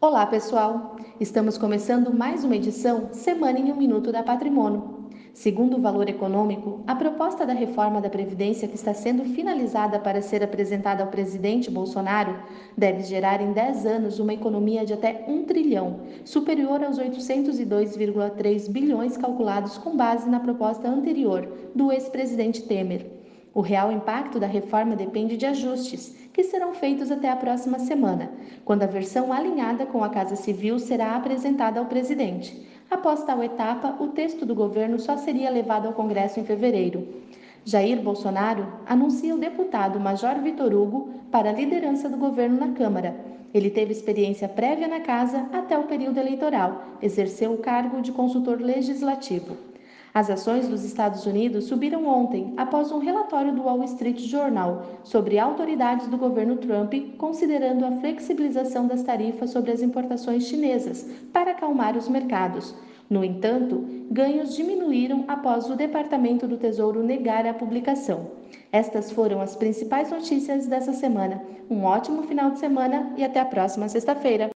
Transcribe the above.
Olá, pessoal! Estamos começando mais uma edição Semana em um Minuto da Patrimônio. Segundo o Valor Econômico, a proposta da reforma da Previdência que está sendo finalizada para ser apresentada ao presidente Bolsonaro deve gerar em 10 anos uma economia de até 1 trilhão, superior aos 802,3 bilhões calculados com base na proposta anterior do ex-presidente Temer. O real impacto da reforma depende de ajustes, que serão feitos até a próxima semana, quando a versão alinhada com a Casa Civil será apresentada ao presidente. Após tal etapa, o texto do governo só seria levado ao Congresso em fevereiro. Jair Bolsonaro anuncia o deputado Major Vitor Hugo para a liderança do governo na Câmara. Ele teve experiência prévia na casa até o período eleitoral, exerceu o cargo de consultor legislativo. As ações dos Estados Unidos subiram ontem após um relatório do Wall Street Journal sobre autoridades do governo Trump considerando a flexibilização das tarifas sobre as importações chinesas para acalmar os mercados. No entanto, ganhos diminuíram após o Departamento do Tesouro negar a publicação. Estas foram as principais notícias dessa semana. Um ótimo final de semana e até a próxima sexta-feira.